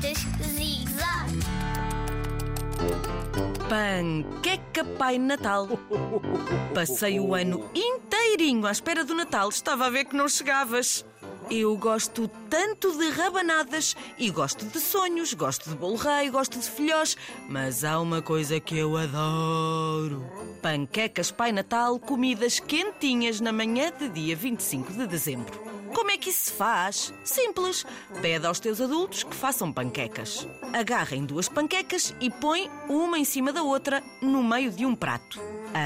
zig-zag. Panqueca Pai Natal. Passei o ano inteirinho à espera do Natal. Estava a ver que não chegavas. Eu gosto tanto de rabanadas e gosto de sonhos, gosto de bolo rei, gosto de filhós, mas há uma coisa que eu adoro: panquecas Pai Natal, comidas quentinhas na manhã de dia 25 de dezembro. Como é que isso se faz? Simples. Pede aos teus adultos que façam panquecas. Agarrem duas panquecas e põe uma em cima da outra no meio de um prato.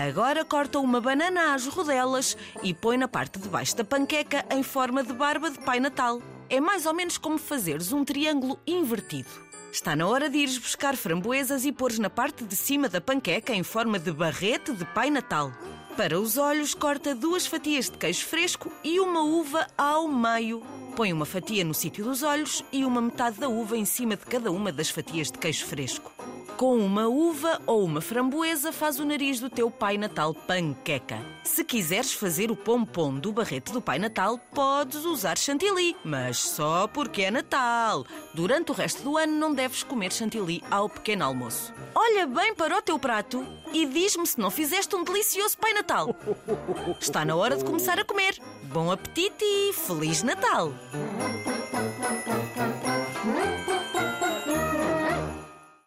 Agora corta uma banana às rodelas e põe na parte de baixo da panqueca em forma de barba de Pai Natal. É mais ou menos como fazeres um triângulo invertido. Está na hora de ires buscar framboesas e pôres na parte de cima da panqueca em forma de barrete de Pai Natal. Para os olhos, corta duas fatias de queijo fresco e uma uva ao meio. Põe uma fatia no sítio dos olhos e uma metade da uva em cima de cada uma das fatias de queijo fresco. Com uma uva ou uma framboesa faz o nariz do teu Pai Natal panqueca. Se quiseres fazer o pompom do barrete do Pai Natal, podes usar chantilly, mas só porque é Natal. Durante o resto do ano não deves comer chantilly ao pequeno almoço. Olha bem para o teu prato e diz-me se não fizeste um delicioso Pai Natal. Está na hora de começar a comer. Bom apetite e Feliz Natal!